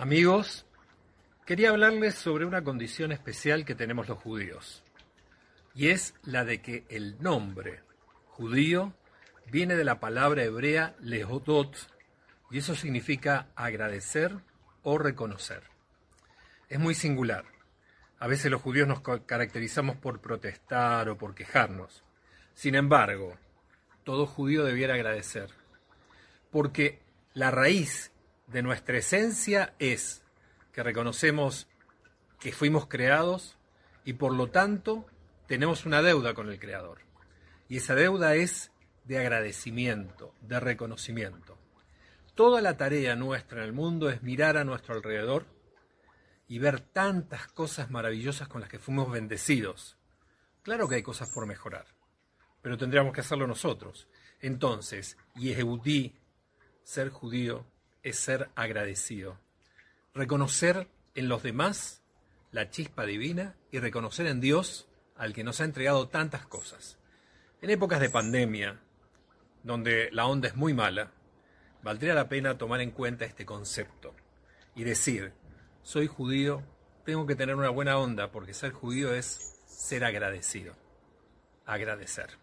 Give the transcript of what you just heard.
Amigos, quería hablarles sobre una condición especial que tenemos los judíos, y es la de que el nombre judío viene de la palabra hebrea lehodot, y eso significa agradecer o reconocer. Es muy singular. A veces los judíos nos caracterizamos por protestar o por quejarnos. Sin embargo, todo judío debiera agradecer, porque la raíz de nuestra esencia es que reconocemos que fuimos creados y por lo tanto tenemos una deuda con el Creador. Y esa deuda es de agradecimiento, de reconocimiento. Toda la tarea nuestra en el mundo es mirar a nuestro alrededor y ver tantas cosas maravillosas con las que fuimos bendecidos. Claro que hay cosas por mejorar, pero tendríamos que hacerlo nosotros. Entonces, Yehudí, ser judío, es ser agradecido. Reconocer en los demás la chispa divina y reconocer en Dios al que nos ha entregado tantas cosas. En épocas de pandemia, donde la onda es muy mala, valdría la pena tomar en cuenta este concepto y decir, soy judío, tengo que tener una buena onda porque ser judío es ser agradecido, agradecer.